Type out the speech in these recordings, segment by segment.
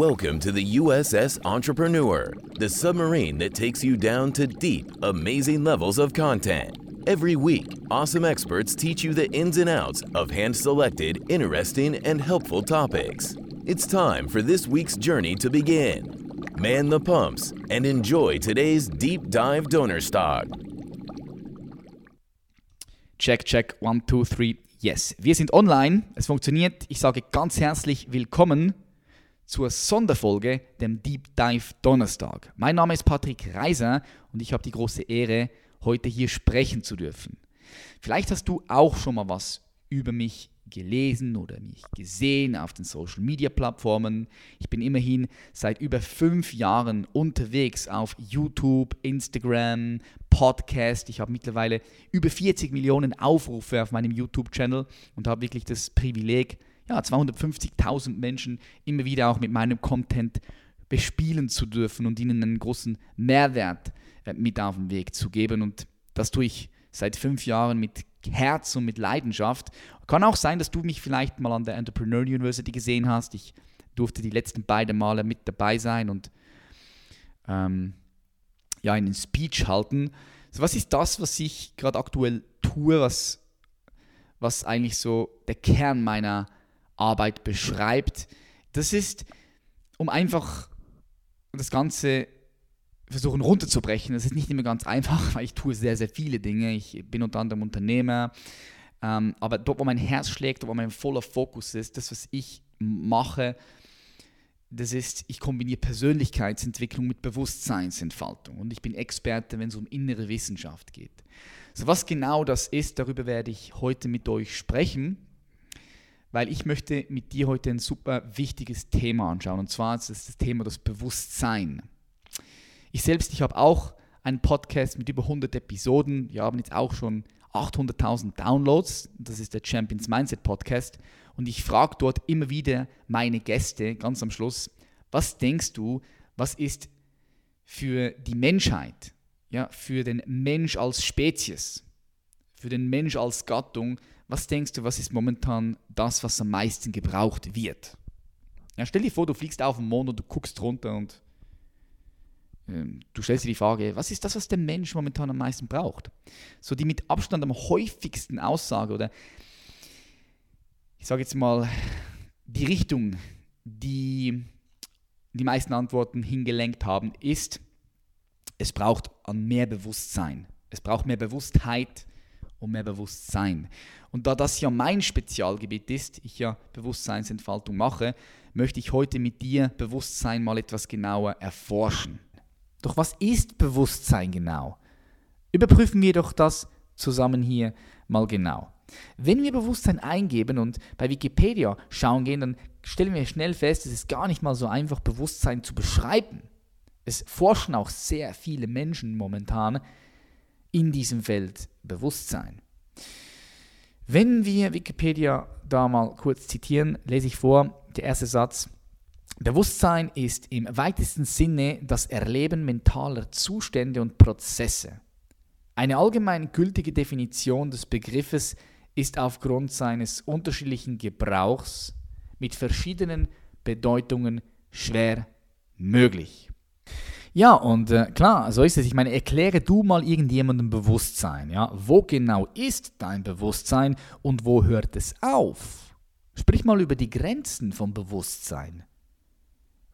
Welcome to the USS Entrepreneur, the submarine that takes you down to deep, amazing levels of content. Every week, awesome experts teach you the ins and outs of hand selected, interesting, and helpful topics. It's time for this week's journey to begin. Man the pumps and enjoy today's deep dive donor stock. Check, check, one, two, three, yes. Wir sind online, es funktioniert. Ich sage ganz herzlich willkommen zur Sonderfolge, dem Deep Dive Donnerstag. Mein Name ist Patrick Reiser und ich habe die große Ehre, heute hier sprechen zu dürfen. Vielleicht hast du auch schon mal was über mich gelesen oder mich gesehen auf den Social Media Plattformen. Ich bin immerhin seit über fünf Jahren unterwegs auf YouTube, Instagram, Podcast. Ich habe mittlerweile über 40 Millionen Aufrufe auf meinem YouTube-Channel und habe wirklich das Privileg, ja, 250.000 Menschen immer wieder auch mit meinem Content bespielen zu dürfen und ihnen einen großen Mehrwert äh, mit auf den Weg zu geben. Und das tue ich seit fünf Jahren mit Herz und mit Leidenschaft. Kann auch sein, dass du mich vielleicht mal an der Entrepreneur University gesehen hast. Ich durfte die letzten beiden Male mit dabei sein und ähm, ja, einen Speech halten. Also was ist das, was ich gerade aktuell tue, was, was eigentlich so der Kern meiner Arbeit beschreibt. Das ist, um einfach das Ganze versuchen runterzubrechen. Das ist nicht immer ganz einfach, weil ich tue sehr, sehr viele Dinge. Ich bin unter anderem Unternehmer. Ähm, aber dort, wo mein Herz schlägt, wo mein voller Fokus ist, das, was ich mache, das ist, ich kombiniere Persönlichkeitsentwicklung mit Bewusstseinsentfaltung. Und ich bin Experte, wenn es um innere Wissenschaft geht. So, was genau das ist, darüber werde ich heute mit euch sprechen weil ich möchte mit dir heute ein super wichtiges Thema anschauen. Und zwar ist das, das Thema das Bewusstsein. Ich selbst, ich habe auch einen Podcast mit über 100 Episoden. Wir haben jetzt auch schon 800.000 Downloads. Das ist der Champions Mindset Podcast. Und ich frage dort immer wieder meine Gäste ganz am Schluss, was denkst du, was ist für die Menschheit, ja, für den Mensch als Spezies, für den Mensch als Gattung, was denkst du, was ist momentan das, was am meisten gebraucht wird? Ja, stell dir vor, du fliegst auf den Mond und du guckst runter und ähm, du stellst dir die Frage, was ist das, was der Mensch momentan am meisten braucht? So die mit Abstand am häufigsten Aussage oder ich sage jetzt mal die Richtung, die die meisten Antworten hingelenkt haben, ist, es braucht an mehr Bewusstsein. Es braucht mehr Bewusstheit und mehr Bewusstsein. Und da das ja mein Spezialgebiet ist, ich ja Bewusstseinsentfaltung mache, möchte ich heute mit dir Bewusstsein mal etwas genauer erforschen. Doch was ist Bewusstsein genau? Überprüfen wir doch das zusammen hier mal genau. Wenn wir Bewusstsein eingeben und bei Wikipedia schauen gehen, dann stellen wir schnell fest, es ist gar nicht mal so einfach, Bewusstsein zu beschreiben. Es forschen auch sehr viele Menschen momentan in diesem Feld Bewusstsein. Wenn wir Wikipedia da mal kurz zitieren, lese ich vor, der erste Satz. Bewusstsein ist im weitesten Sinne das Erleben mentaler Zustände und Prozesse. Eine allgemein gültige Definition des Begriffes ist aufgrund seines unterschiedlichen Gebrauchs mit verschiedenen Bedeutungen schwer möglich. Ja, und äh, klar, so ist es. Ich meine, erkläre du mal irgendjemandem Bewusstsein. Ja? Wo genau ist dein Bewusstsein und wo hört es auf? Sprich mal über die Grenzen vom Bewusstsein.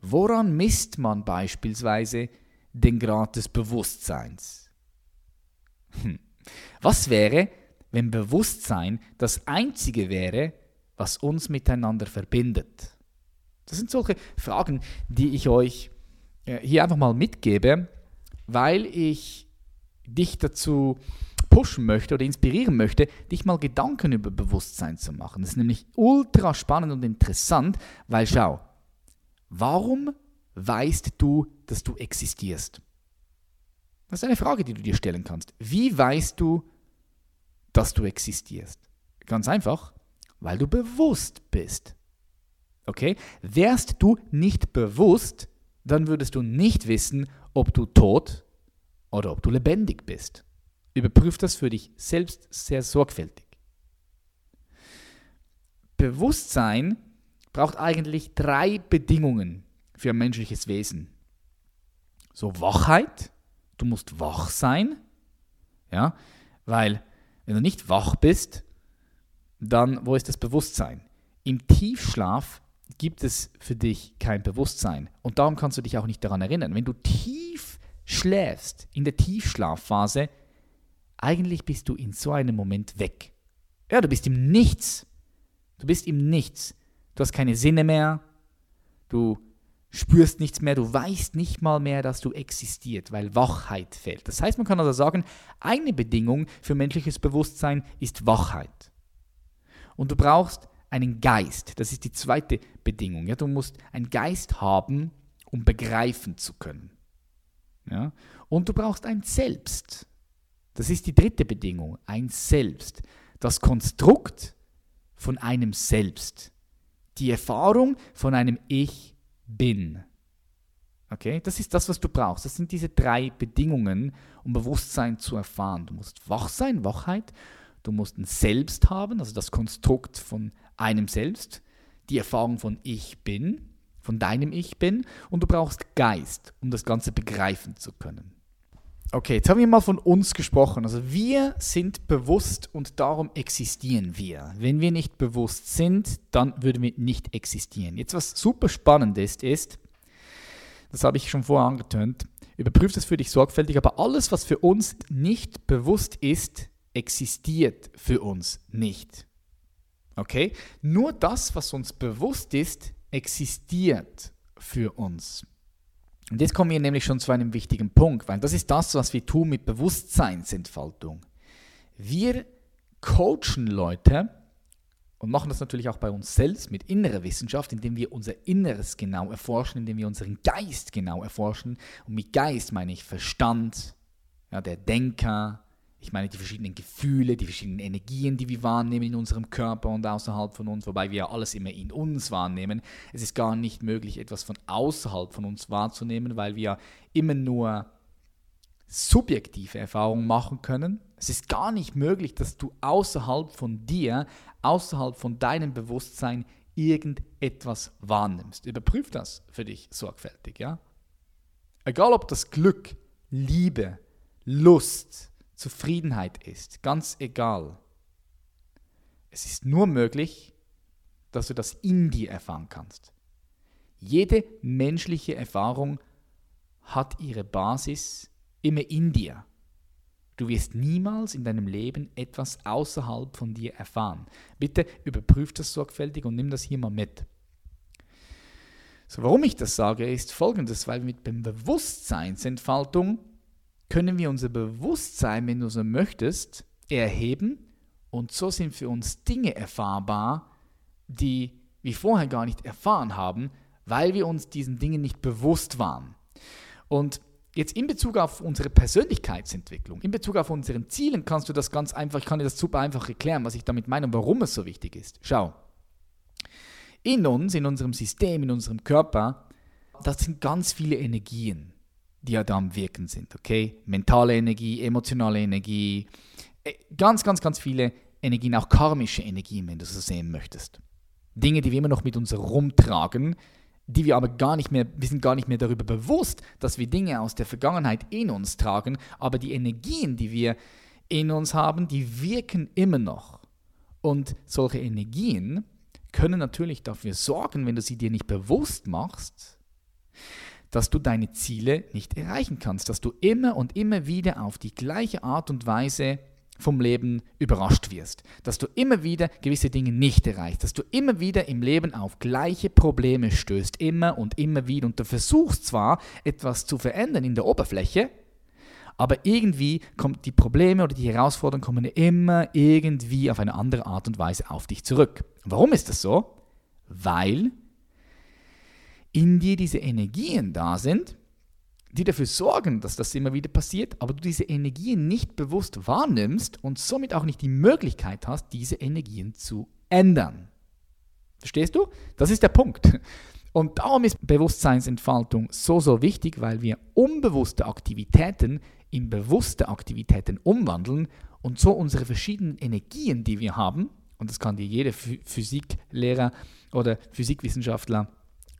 Woran misst man beispielsweise den Grad des Bewusstseins? Hm. Was wäre, wenn Bewusstsein das Einzige wäre, was uns miteinander verbindet? Das sind solche Fragen, die ich euch hier einfach mal mitgebe, weil ich dich dazu pushen möchte oder inspirieren möchte, dich mal Gedanken über Bewusstsein zu machen. Das ist nämlich ultra spannend und interessant, weil schau, warum weißt du, dass du existierst? Das ist eine Frage, die du dir stellen kannst. Wie weißt du, dass du existierst? Ganz einfach, weil du bewusst bist. Okay? Wärst du nicht bewusst, dann würdest du nicht wissen, ob du tot oder ob du lebendig bist. Überprüf das für dich selbst sehr sorgfältig. Bewusstsein braucht eigentlich drei Bedingungen, für ein menschliches Wesen? So Wachheit, du musst wach sein, ja, weil wenn du nicht wach bist, dann wo ist das Bewusstsein? Im Tiefschlaf gibt es für dich kein Bewusstsein und darum kannst du dich auch nicht daran erinnern. Wenn du tief schläfst, in der Tiefschlafphase, eigentlich bist du in so einem Moment weg. Ja, du bist im Nichts. Du bist im Nichts. Du hast keine Sinne mehr. Du spürst nichts mehr. Du weißt nicht mal mehr, dass du existiert, weil Wachheit fehlt. Das heißt, man kann also sagen, eine Bedingung für menschliches Bewusstsein ist Wachheit. Und du brauchst einen Geist. Das ist die zweite Bedingung. Ja, du musst einen Geist haben, um begreifen zu können. Ja? Und du brauchst ein Selbst. Das ist die dritte Bedingung, ein Selbst. Das Konstrukt von einem Selbst. Die Erfahrung von einem Ich bin. Okay, das ist das, was du brauchst. Das sind diese drei Bedingungen, um Bewusstsein zu erfahren. Du musst wach sein, Wachheit. Du musst ein Selbst haben, also das Konstrukt von einem Selbst. Die Erfahrung von Ich bin, von deinem Ich bin. Und du brauchst Geist, um das Ganze begreifen zu können. Okay, jetzt haben wir mal von uns gesprochen. Also wir sind bewusst und darum existieren wir. Wenn wir nicht bewusst sind, dann würden wir nicht existieren. Jetzt was super spannend ist, ist, das habe ich schon vorher angetönt, überprüf das für dich sorgfältig, aber alles, was für uns nicht bewusst ist, existiert für uns nicht. Okay? Nur das, was uns bewusst ist, existiert für uns. Und jetzt kommen wir nämlich schon zu einem wichtigen Punkt, weil das ist das, was wir tun mit Bewusstseinsentfaltung. Wir coachen Leute und machen das natürlich auch bei uns selbst mit innerer Wissenschaft, indem wir unser Inneres genau erforschen, indem wir unseren Geist genau erforschen. Und mit Geist meine ich Verstand, ja, der Denker, ich meine die verschiedenen Gefühle, die verschiedenen Energien, die wir wahrnehmen in unserem Körper und außerhalb von uns, wobei wir ja alles immer in uns wahrnehmen. Es ist gar nicht möglich, etwas von außerhalb von uns wahrzunehmen, weil wir immer nur subjektive Erfahrungen machen können. Es ist gar nicht möglich, dass du außerhalb von dir, außerhalb von deinem Bewusstsein irgendetwas wahrnimmst. Überprüf das für dich sorgfältig, ja? Egal ob das Glück, Liebe, Lust, Zufriedenheit ist, ganz egal. Es ist nur möglich, dass du das in dir erfahren kannst. Jede menschliche Erfahrung hat ihre Basis immer in dir. Du wirst niemals in deinem Leben etwas außerhalb von dir erfahren. Bitte überprüf das sorgfältig und nimm das hier mal mit. So, warum ich das sage, ist folgendes, weil mit Bewusstseinsentfaltung können wir unser Bewusstsein, wenn du so möchtest, erheben und so sind für uns Dinge erfahrbar, die wir vorher gar nicht erfahren haben, weil wir uns diesen Dingen nicht bewusst waren. Und jetzt in Bezug auf unsere Persönlichkeitsentwicklung, in Bezug auf unseren Zielen kannst du das ganz einfach, ich kann dir das super einfach erklären, was ich damit meine und warum es so wichtig ist. Schau, in uns, in unserem System, in unserem Körper, das sind ganz viele Energien die ja da am Wirken sind, okay? Mentale Energie, emotionale Energie, äh, ganz, ganz, ganz viele Energien, auch karmische Energien, wenn du so sehen möchtest. Dinge, die wir immer noch mit uns rumtragen, die wir aber gar nicht mehr, wir sind gar nicht mehr darüber bewusst, dass wir Dinge aus der Vergangenheit in uns tragen, aber die Energien, die wir in uns haben, die wirken immer noch. Und solche Energien können natürlich dafür sorgen, wenn du sie dir nicht bewusst machst, dass du deine Ziele nicht erreichen kannst, dass du immer und immer wieder auf die gleiche Art und Weise vom Leben überrascht wirst, dass du immer wieder gewisse Dinge nicht erreichst, dass du immer wieder im Leben auf gleiche Probleme stößt, immer und immer wieder und du versuchst zwar etwas zu verändern in der Oberfläche, aber irgendwie kommen die Probleme oder die Herausforderungen kommen immer irgendwie auf eine andere Art und Weise auf dich zurück. Warum ist das so? Weil in dir diese Energien da sind, die dafür sorgen, dass das immer wieder passiert, aber du diese Energien nicht bewusst wahrnimmst und somit auch nicht die Möglichkeit hast, diese Energien zu ändern. Verstehst du? Das ist der Punkt. Und darum ist Bewusstseinsentfaltung so, so wichtig, weil wir unbewusste Aktivitäten in bewusste Aktivitäten umwandeln und so unsere verschiedenen Energien, die wir haben, und das kann dir jeder Physiklehrer oder Physikwissenschaftler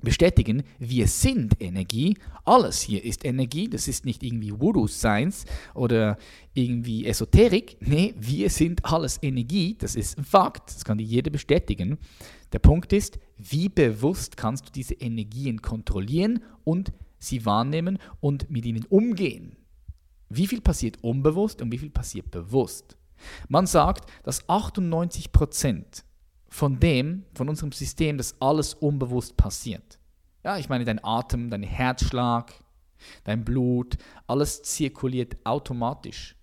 bestätigen, wir sind Energie. Alles hier ist Energie. Das ist nicht irgendwie Voodoo Science oder irgendwie Esoterik. Nee, wir sind alles Energie. Das ist Fakt. Das kann dir jeder bestätigen. Der Punkt ist, wie bewusst kannst du diese Energien kontrollieren und sie wahrnehmen und mit ihnen umgehen. Wie viel passiert unbewusst und wie viel passiert bewusst? Man sagt, dass 98 Prozent von dem, von unserem System, dass alles unbewusst passiert. Ja, ich meine, dein Atem, dein Herzschlag, dein Blut, alles zirkuliert automatisch.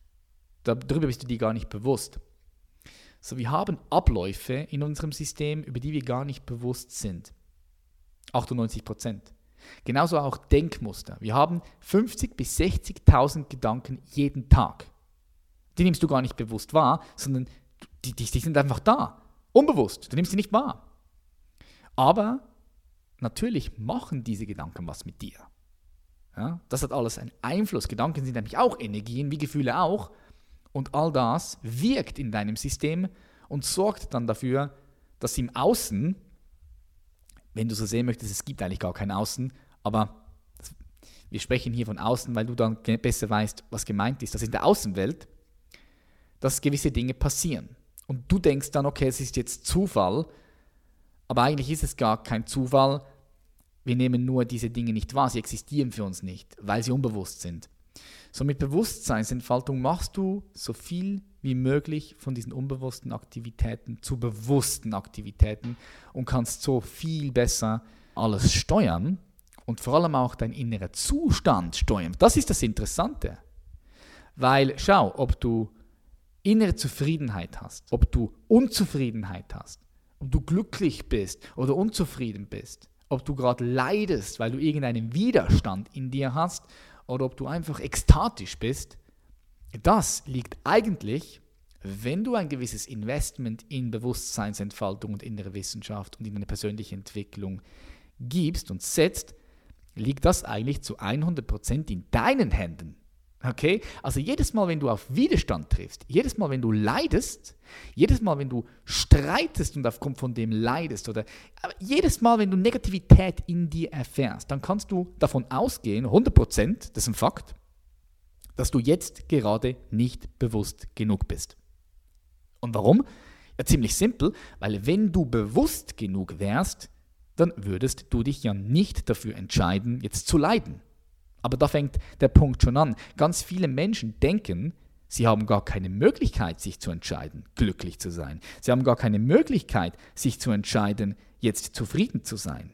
Darüber bist du dir gar nicht bewusst. So, wir haben Abläufe in unserem System, über die wir gar nicht bewusst sind. 98 Prozent. Genauso auch Denkmuster. Wir haben 50.000 bis 60.000 Gedanken jeden Tag. Die nimmst du gar nicht bewusst wahr, sondern die, die, die sind einfach da. Unbewusst. Du nimmst sie nicht wahr. Aber natürlich machen diese Gedanken was mit dir. Ja, das hat alles einen Einfluss. Gedanken sind nämlich auch Energien, wie Gefühle auch. Und all das wirkt in deinem System und sorgt dann dafür, dass im Außen, wenn du so sehen möchtest, es gibt eigentlich gar kein Außen, aber wir sprechen hier von Außen, weil du dann besser weißt, was gemeint ist, dass in der Außenwelt, dass gewisse Dinge passieren. Und du denkst dann, okay, es ist jetzt Zufall, aber eigentlich ist es gar kein Zufall. Wir nehmen nur diese Dinge nicht wahr, sie existieren für uns nicht, weil sie unbewusst sind. So mit Bewusstseinsentfaltung machst du so viel wie möglich von diesen unbewussten Aktivitäten zu bewussten Aktivitäten und kannst so viel besser alles steuern und vor allem auch dein innerer Zustand steuern. Das ist das Interessante. Weil schau, ob du innere Zufriedenheit hast, ob du Unzufriedenheit hast, ob du glücklich bist oder unzufrieden bist, ob du gerade leidest, weil du irgendeinen Widerstand in dir hast oder ob du einfach ekstatisch bist, das liegt eigentlich, wenn du ein gewisses Investment in Bewusstseinsentfaltung und innere Wissenschaft und in eine persönliche Entwicklung gibst und setzt, liegt das eigentlich zu 100% in deinen Händen. Okay? Also jedes Mal, wenn du auf Widerstand triffst, jedes Mal, wenn du leidest, jedes Mal, wenn du streitest und aufgrund von dem leidest oder jedes Mal, wenn du Negativität in dir erfährst, dann kannst du davon ausgehen, 100%, das ist ein Fakt, dass du jetzt gerade nicht bewusst genug bist. Und warum? Ja, ziemlich simpel, weil wenn du bewusst genug wärst, dann würdest du dich ja nicht dafür entscheiden, jetzt zu leiden. Aber da fängt der Punkt schon an. Ganz viele Menschen denken, sie haben gar keine Möglichkeit, sich zu entscheiden, glücklich zu sein. Sie haben gar keine Möglichkeit, sich zu entscheiden, jetzt zufrieden zu sein.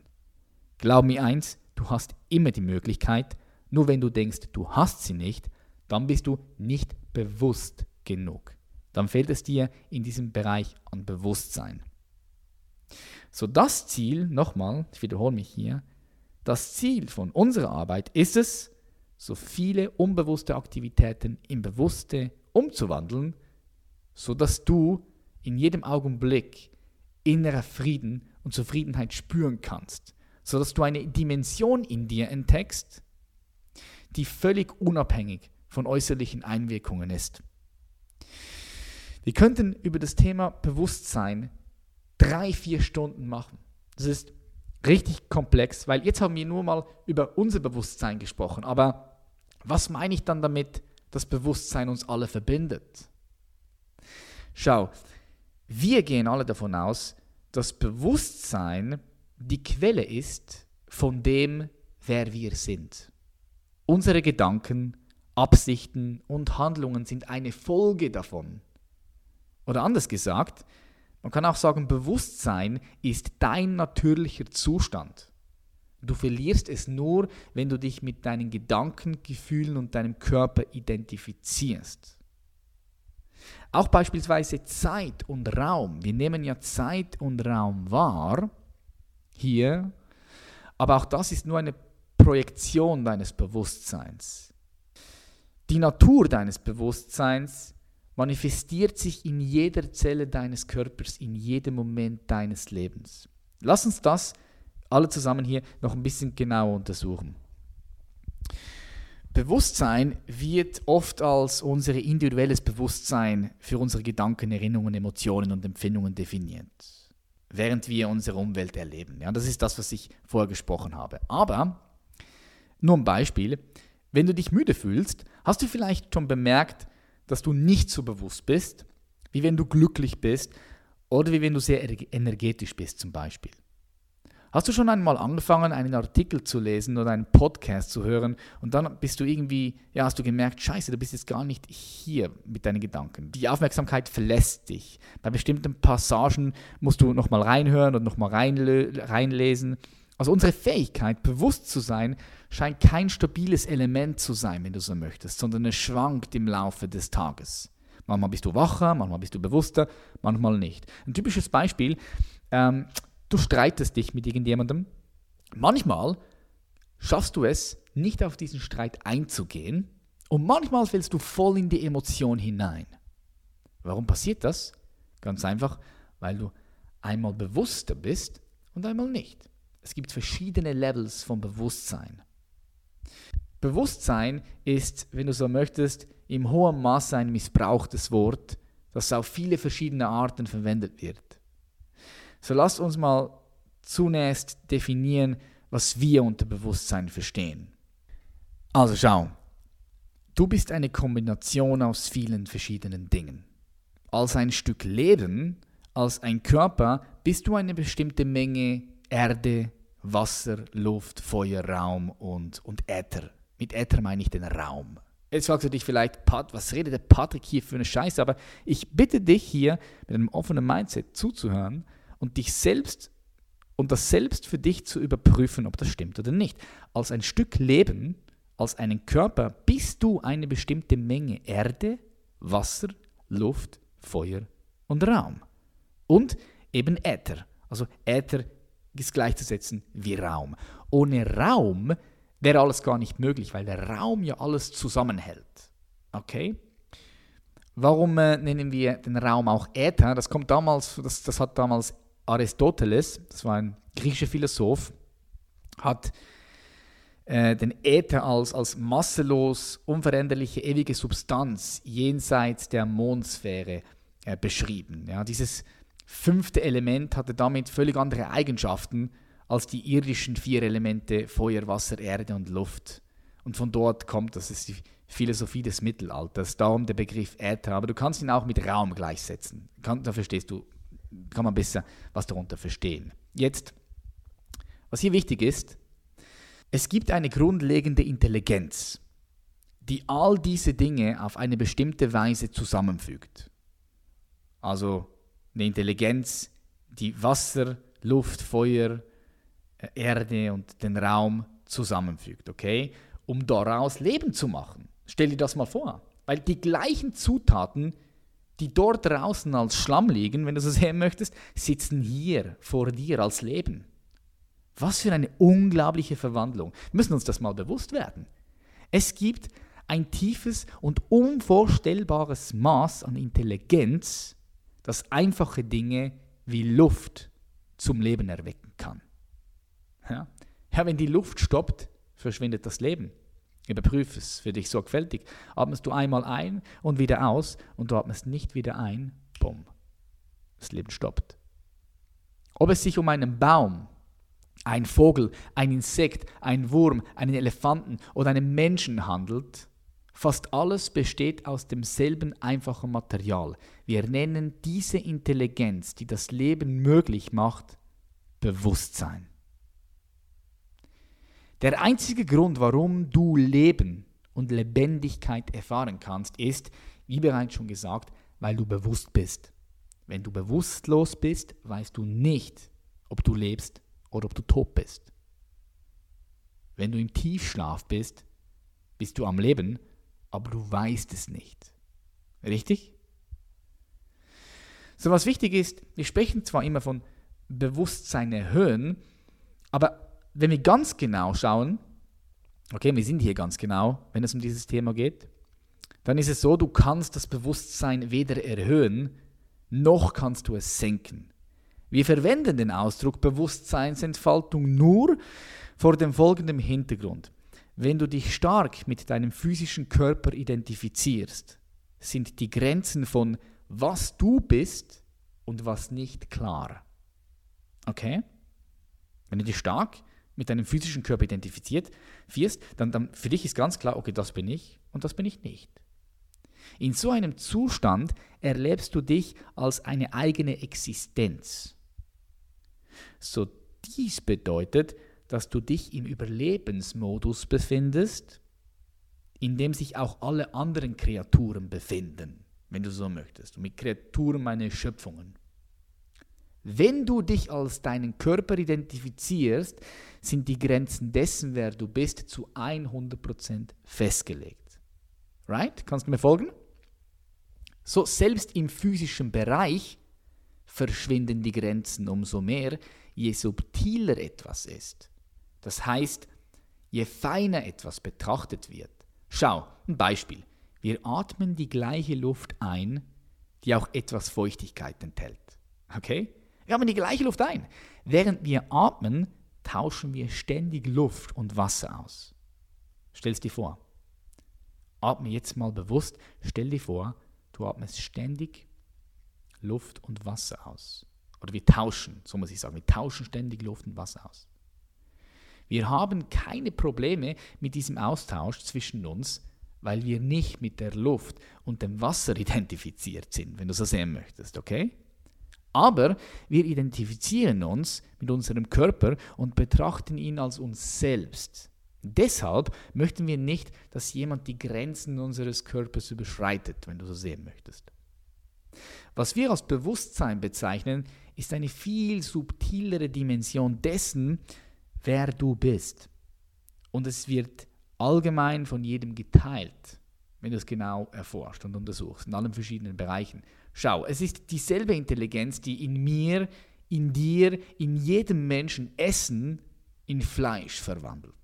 Glaub mir eins, du hast immer die Möglichkeit, nur wenn du denkst, du hast sie nicht, dann bist du nicht bewusst genug. Dann fehlt es dir in diesem Bereich an Bewusstsein. So das Ziel, nochmal, ich wiederhole mich hier, das Ziel von unserer Arbeit ist es, so viele unbewusste Aktivitäten in bewusste umzuwandeln, sodass du in jedem Augenblick innerer Frieden und Zufriedenheit spüren kannst, sodass du eine Dimension in dir entdeckst, die völlig unabhängig von äußerlichen Einwirkungen ist. Wir könnten über das Thema Bewusstsein drei, vier Stunden machen. Das ist richtig komplex, weil jetzt haben wir nur mal über unser Bewusstsein gesprochen. Aber was meine ich dann damit, dass Bewusstsein uns alle verbindet? Schau, wir gehen alle davon aus, dass Bewusstsein die Quelle ist von dem, wer wir sind. Unsere Gedanken, Absichten und Handlungen sind eine Folge davon. Oder anders gesagt, man kann auch sagen, Bewusstsein ist dein natürlicher Zustand. Du verlierst es nur, wenn du dich mit deinen Gedanken, Gefühlen und deinem Körper identifizierst. Auch beispielsweise Zeit und Raum. Wir nehmen ja Zeit und Raum wahr, hier, aber auch das ist nur eine Projektion deines Bewusstseins. Die Natur deines Bewusstseins manifestiert sich in jeder Zelle deines Körpers, in jedem Moment deines Lebens. Lass uns das alle zusammen hier noch ein bisschen genauer untersuchen. Bewusstsein wird oft als unser individuelles Bewusstsein für unsere Gedanken, Erinnerungen, Emotionen und Empfindungen definiert. während wir unsere Umwelt erleben. Ja, das ist das, was ich vorher gesprochen habe. Aber, nur ein Beispiel, wenn du dich müde fühlst, hast du vielleicht schon bemerkt, dass du nicht so bewusst bist, wie wenn du glücklich bist oder wie wenn du sehr energetisch bist zum Beispiel. Hast du schon einmal angefangen, einen Artikel zu lesen oder einen Podcast zu hören und dann bist du irgendwie, ja, hast du gemerkt, scheiße, du bist jetzt gar nicht hier mit deinen Gedanken. Die Aufmerksamkeit verlässt dich. Bei bestimmten Passagen musst du nochmal reinhören und nochmal reinlesen. Also unsere Fähigkeit, bewusst zu sein, scheint kein stabiles Element zu sein, wenn du so möchtest, sondern es schwankt im Laufe des Tages. Manchmal bist du wacher, manchmal bist du bewusster, manchmal nicht. Ein typisches Beispiel, ähm, du streitest dich mit irgendjemandem. Manchmal schaffst du es, nicht auf diesen Streit einzugehen und manchmal fällst du voll in die Emotion hinein. Warum passiert das? Ganz einfach, weil du einmal bewusster bist und einmal nicht. Es gibt verschiedene Levels von Bewusstsein. Bewusstsein ist, wenn du so möchtest, im hohen Maße ein missbrauchtes Wort, das auf viele verschiedene Arten verwendet wird. So lasst uns mal zunächst definieren, was wir unter Bewusstsein verstehen. Also schau, du bist eine Kombination aus vielen verschiedenen Dingen. Als ein Stück Leben, als ein Körper, bist du eine bestimmte Menge Erde, Wasser, Luft, Feuer, Raum und, und Äther. Mit Äther meine ich den Raum. Jetzt fragst du dich vielleicht, Pat, was redet der Patrick hier für eine Scheiße? Aber ich bitte dich hier mit einem offenen Mindset zuzuhören und dich selbst und das selbst für dich zu überprüfen, ob das stimmt oder nicht. Als ein Stück Leben, als einen Körper bist du eine bestimmte Menge Erde, Wasser, Luft, Feuer und Raum. Und eben Äther. Also Äther ist gleichzusetzen wie Raum. Ohne Raum wäre alles gar nicht möglich, weil der Raum ja alles zusammenhält. Okay? Warum äh, nennen wir den Raum auch Äther? Das kommt damals, das, das hat damals Aristoteles, das war ein griechischer Philosoph, hat äh, den Äther als, als masselos, unveränderliche, ewige Substanz jenseits der Mondsphäre äh, beschrieben. Ja, dieses fünfte Element hatte damit völlig andere Eigenschaften als die irdischen vier Elemente Feuer, Wasser, Erde und Luft. Und von dort kommt, das ist die Philosophie des Mittelalters, darum der Begriff Äther. Aber du kannst ihn auch mit Raum gleichsetzen. Kann, da verstehst du, kann man besser was darunter verstehen. Jetzt, was hier wichtig ist, es gibt eine grundlegende Intelligenz, die all diese Dinge auf eine bestimmte Weise zusammenfügt. Also eine Intelligenz, die Wasser, Luft, Feuer, Erde und den Raum zusammenfügt, okay? Um daraus Leben zu machen. Stell dir das mal vor. Weil die gleichen Zutaten, die dort draußen als Schlamm liegen, wenn du so sehen möchtest, sitzen hier vor dir als Leben. Was für eine unglaubliche Verwandlung. Wir müssen uns das mal bewusst werden. Es gibt ein tiefes und unvorstellbares Maß an Intelligenz, das einfache Dinge wie Luft zum Leben erwecken kann. Ja? ja, wenn die Luft stoppt, verschwindet das Leben. Überprüfe es für dich sorgfältig. Atmest du einmal ein und wieder aus und du atmest nicht wieder ein, bumm, das Leben stoppt. Ob es sich um einen Baum, ein Vogel, ein Insekt, ein Wurm, einen Elefanten oder einen Menschen handelt, fast alles besteht aus demselben einfachen Material. Wir nennen diese Intelligenz, die das Leben möglich macht, Bewusstsein. Der einzige Grund, warum du Leben und Lebendigkeit erfahren kannst, ist, wie bereits schon gesagt, weil du bewusst bist. Wenn du bewusstlos bist, weißt du nicht, ob du lebst oder ob du tot bist. Wenn du im Tiefschlaf bist, bist du am Leben, aber du weißt es nicht. Richtig? So was wichtig ist, wir sprechen zwar immer von Bewusstsein erhöhen, aber wenn wir ganz genau schauen, okay, wir sind hier ganz genau, wenn es um dieses Thema geht, dann ist es so, du kannst das Bewusstsein weder erhöhen, noch kannst du es senken. Wir verwenden den Ausdruck Bewusstseinsentfaltung nur vor dem folgenden Hintergrund. Wenn du dich stark mit deinem physischen Körper identifizierst, sind die Grenzen von was du bist und was nicht klar. Okay? Wenn du dich stark mit deinem physischen Körper identifiziert wirst, dann, dann für dich ist ganz klar, okay, das bin ich und das bin ich nicht. In so einem Zustand erlebst du dich als eine eigene Existenz. So dies bedeutet, dass du dich im Überlebensmodus befindest, in dem sich auch alle anderen Kreaturen befinden, wenn du so möchtest. Und mit Kreaturen meine Schöpfungen. Wenn du dich als deinen Körper identifizierst, sind die Grenzen dessen, wer du bist, zu 100% festgelegt. Right? Kannst du mir folgen? So, selbst im physischen Bereich verschwinden die Grenzen umso mehr, je subtiler etwas ist. Das heißt, je feiner etwas betrachtet wird. Schau, ein Beispiel. Wir atmen die gleiche Luft ein, die auch etwas Feuchtigkeit enthält. Okay? Wir atmen die gleiche Luft ein. Während wir atmen, tauschen wir ständig Luft und Wasser aus. Stell es dir vor. Atme jetzt mal bewusst. Stell dir vor, du atmest ständig Luft und Wasser aus. Oder wir tauschen, so muss ich sagen, wir tauschen ständig Luft und Wasser aus. Wir haben keine Probleme mit diesem Austausch zwischen uns, weil wir nicht mit der Luft und dem Wasser identifiziert sind, wenn du so sehen möchtest, okay? Aber wir identifizieren uns mit unserem Körper und betrachten ihn als uns selbst. Deshalb möchten wir nicht, dass jemand die Grenzen unseres Körpers überschreitet, wenn du so sehen möchtest. Was wir als Bewusstsein bezeichnen, ist eine viel subtilere Dimension dessen, wer du bist. Und es wird allgemein von jedem geteilt, wenn du es genau erforscht und untersuchst, in allen verschiedenen Bereichen. Schau, es ist dieselbe Intelligenz, die in mir, in dir, in jedem Menschen Essen in Fleisch verwandelt.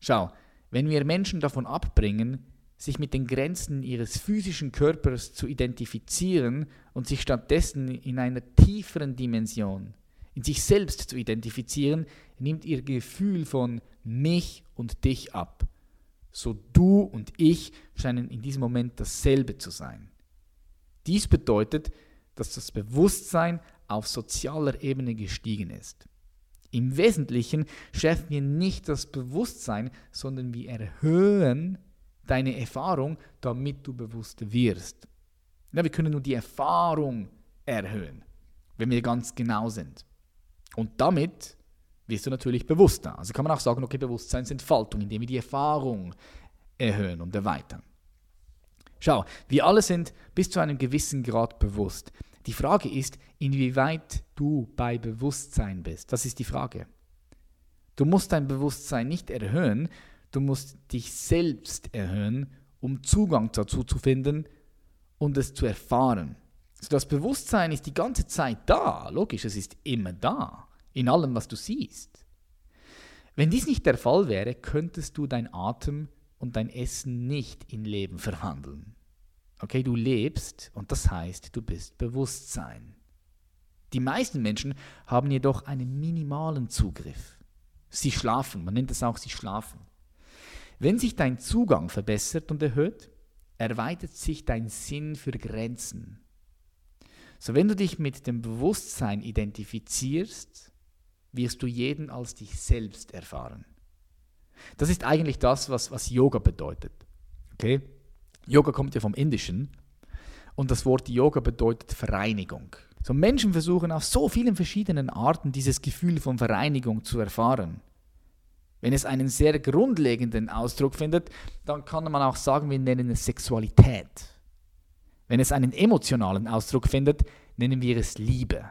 Schau, wenn wir Menschen davon abbringen, sich mit den Grenzen ihres physischen Körpers zu identifizieren und sich stattdessen in einer tieferen Dimension, in sich selbst zu identifizieren, nimmt ihr Gefühl von mich und dich ab. So du und ich scheinen in diesem Moment dasselbe zu sein. Dies bedeutet, dass das Bewusstsein auf sozialer Ebene gestiegen ist. Im Wesentlichen schärfen wir nicht das Bewusstsein, sondern wir erhöhen deine Erfahrung, damit du bewusst wirst. Ja, wir können nur die Erfahrung erhöhen, wenn wir ganz genau sind. Und damit wirst du natürlich bewusster. Also kann man auch sagen, okay, Bewusstseinsentfaltung, indem wir die Erfahrung erhöhen und erweitern. Schau, wir alle sind bis zu einem gewissen Grad bewusst. Die Frage ist, inwieweit du bei Bewusstsein bist. Das ist die Frage. Du musst dein Bewusstsein nicht erhöhen, Du musst dich selbst erhöhen, um Zugang dazu zu finden und es zu erfahren. Also das Bewusstsein ist die ganze Zeit da. Logisch, es ist immer da. In allem, was du siehst. Wenn dies nicht der Fall wäre, könntest du dein Atem und dein Essen nicht in Leben verwandeln. Okay, du lebst und das heißt, du bist Bewusstsein. Die meisten Menschen haben jedoch einen minimalen Zugriff. Sie schlafen, man nennt es auch, sie schlafen. Wenn sich dein Zugang verbessert und erhöht, erweitert sich dein Sinn für Grenzen. So wenn du dich mit dem Bewusstsein identifizierst, wirst du jeden als dich selbst erfahren. Das ist eigentlich das, was, was Yoga bedeutet. Okay? Yoga kommt ja vom Indischen und das Wort Yoga bedeutet Vereinigung. So Menschen versuchen auf so vielen verschiedenen Arten dieses Gefühl von Vereinigung zu erfahren. Wenn es einen sehr grundlegenden Ausdruck findet, dann kann man auch sagen, wir nennen es Sexualität. Wenn es einen emotionalen Ausdruck findet, nennen wir es Liebe.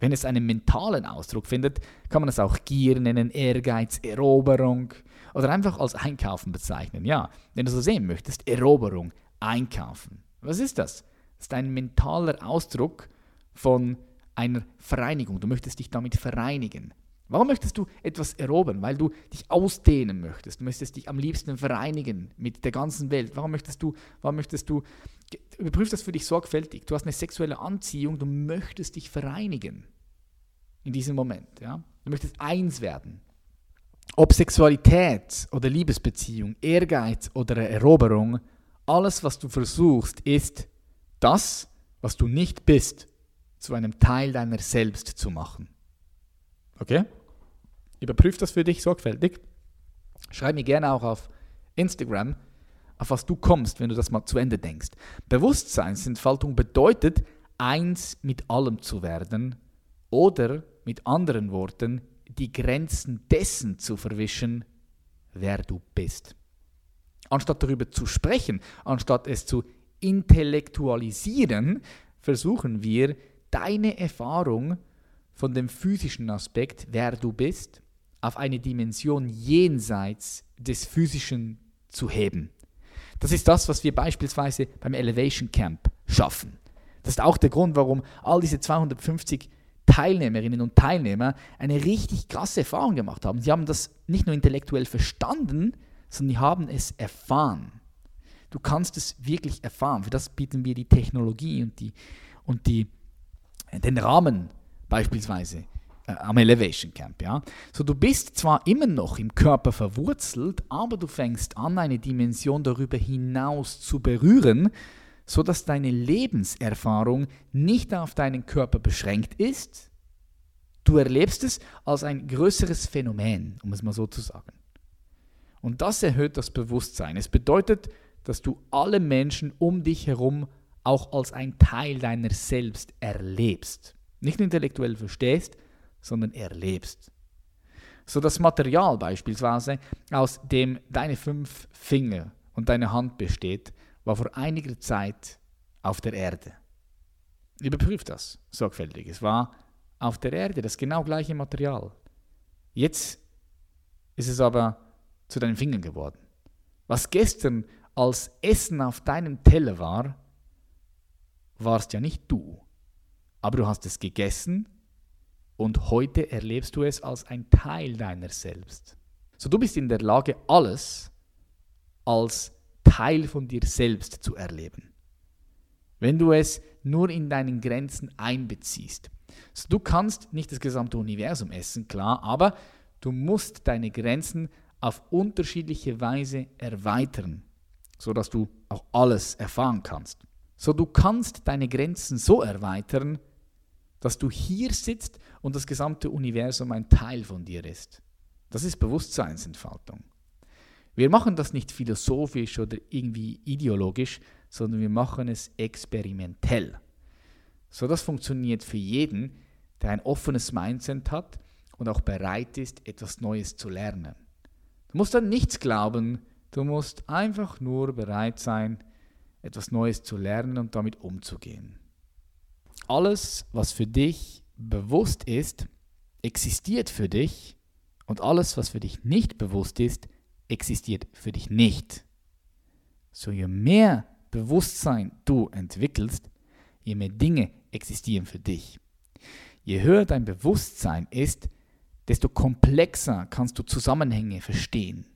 Wenn es einen mentalen Ausdruck findet, kann man es auch Gier nennen, Ehrgeiz, Eroberung oder einfach als Einkaufen bezeichnen. Ja, wenn du so sehen möchtest, Eroberung, Einkaufen. Was ist das? Das ist ein mentaler Ausdruck von einer Vereinigung. Du möchtest dich damit vereinigen. Warum möchtest du etwas erobern? Weil du dich ausdehnen möchtest. Du möchtest dich am liebsten vereinigen mit der ganzen Welt. Warum möchtest du, warum möchtest du, überprüf das für dich sorgfältig. Du hast eine sexuelle Anziehung, du möchtest dich vereinigen. In diesem Moment, ja. Du möchtest eins werden. Ob Sexualität oder Liebesbeziehung, Ehrgeiz oder Eroberung, alles, was du versuchst, ist das, was du nicht bist, zu einem Teil deiner selbst zu machen. Okay? Überprüf das für dich sorgfältig. Schreib mir gerne auch auf Instagram, auf was du kommst, wenn du das mal zu Ende denkst. Bewusstseinsentfaltung bedeutet, eins mit allem zu werden oder mit anderen Worten, die Grenzen dessen zu verwischen, wer du bist. Anstatt darüber zu sprechen, anstatt es zu intellektualisieren, versuchen wir, deine Erfahrung von dem physischen Aspekt, wer du bist, auf eine Dimension jenseits des Physischen zu heben. Das ist das, was wir beispielsweise beim Elevation Camp schaffen. Das ist auch der Grund, warum all diese 250 Teilnehmerinnen und Teilnehmer eine richtig krasse Erfahrung gemacht haben. Sie haben das nicht nur intellektuell verstanden, sondern sie haben es erfahren. Du kannst es wirklich erfahren. Für das bieten wir die Technologie und, die, und die, den Rahmen beispielsweise am Elevation Camp. Ja? So, du bist zwar immer noch im Körper verwurzelt, aber du fängst an, eine Dimension darüber hinaus zu berühren, sodass deine Lebenserfahrung nicht auf deinen Körper beschränkt ist. Du erlebst es als ein größeres Phänomen, um es mal so zu sagen. Und das erhöht das Bewusstsein. Es bedeutet, dass du alle Menschen um dich herum auch als ein Teil deiner selbst erlebst. Nicht intellektuell verstehst, sondern erlebst. So das Material beispielsweise, aus dem deine fünf Finger und deine Hand besteht, war vor einiger Zeit auf der Erde. Überprüft das sorgfältig. Es war auf der Erde das genau gleiche Material. Jetzt ist es aber zu deinen Fingern geworden. Was gestern als Essen auf deinem Teller war, warst ja nicht du. Aber du hast es gegessen und heute erlebst du es als ein Teil deiner selbst. So du bist in der Lage, alles als Teil von dir selbst zu erleben. Wenn du es nur in deinen Grenzen einbeziehst. So, du kannst nicht das gesamte Universum essen, klar, aber du musst deine Grenzen auf unterschiedliche Weise erweitern, sodass du auch alles erfahren kannst. So du kannst deine Grenzen so erweitern, dass du hier sitzt und das gesamte Universum ein Teil von dir ist. Das ist Bewusstseinsentfaltung. Wir machen das nicht philosophisch oder irgendwie ideologisch, sondern wir machen es experimentell. So das funktioniert für jeden, der ein offenes Mindset hat und auch bereit ist, etwas Neues zu lernen. Du musst an nichts glauben, du musst einfach nur bereit sein, etwas Neues zu lernen und damit umzugehen. Alles, was für dich bewusst ist, existiert für dich und alles, was für dich nicht bewusst ist, existiert für dich nicht. So je mehr Bewusstsein du entwickelst, je mehr Dinge existieren für dich. Je höher dein Bewusstsein ist, desto komplexer kannst du Zusammenhänge verstehen,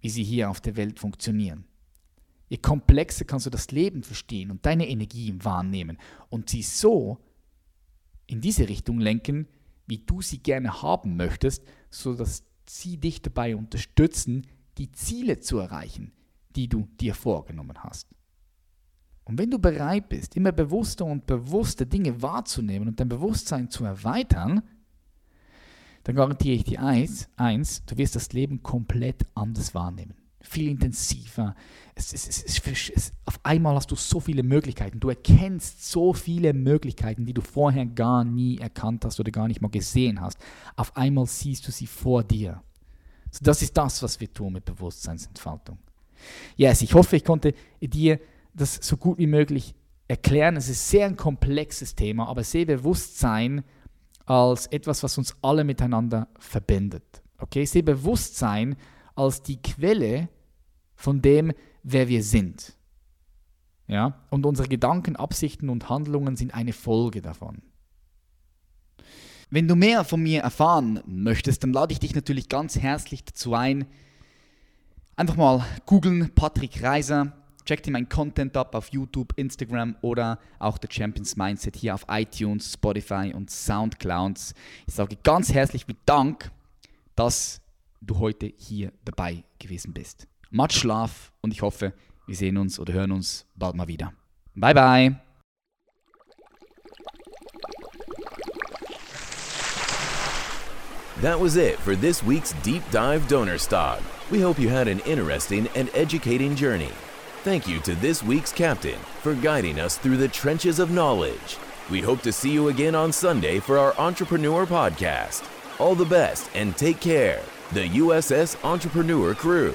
wie sie hier auf der Welt funktionieren. Je komplexer kannst du das Leben verstehen und deine Energie wahrnehmen und sie so in diese Richtung lenken, wie du sie gerne haben möchtest, sodass sie dich dabei unterstützen, die Ziele zu erreichen, die du dir vorgenommen hast. Und wenn du bereit bist, immer bewusster und bewusster Dinge wahrzunehmen und dein Bewusstsein zu erweitern, dann garantiere ich dir eins, eins, du wirst das Leben komplett anders wahrnehmen. Viel intensiver. Es, es, es, auf einmal hast du so viele Möglichkeiten. Du erkennst so viele Möglichkeiten, die du vorher gar nie erkannt hast oder gar nicht mal gesehen hast. Auf einmal siehst du sie vor dir. So, das ist das, was wir tun mit Bewusstseinsentfaltung. Yes, ich hoffe, ich konnte dir das so gut wie möglich erklären. Es ist sehr ein komplexes Thema, aber sehe Bewusstsein als etwas, was uns alle miteinander verbindet. Okay, sehe Bewusstsein als die Quelle von dem, wer wir sind. Ja, und unsere Gedanken, Absichten und Handlungen sind eine Folge davon. Wenn du mehr von mir erfahren möchtest, dann lade ich dich natürlich ganz herzlich dazu ein, einfach mal googeln Patrick Reiser, check dir meinen Content ab auf YouTube, Instagram oder auch der Champions Mindset hier auf iTunes, Spotify und Soundclouds. Ich sage ganz herzlichen Dank, dass du heute hier dabei gewesen bist. Much Schlaf und ich hoffe, wir sehen uns oder hören uns bald mal wieder. Bye bye. That was it for this week's Deep Dive Donnerstag. We hope you had an interesting and educating journey. Thank you to this week's captain for guiding us through the trenches of knowledge. We hope to see you again on Sunday for our Entrepreneur podcast. All the best and take care. The USS Entrepreneur Crew.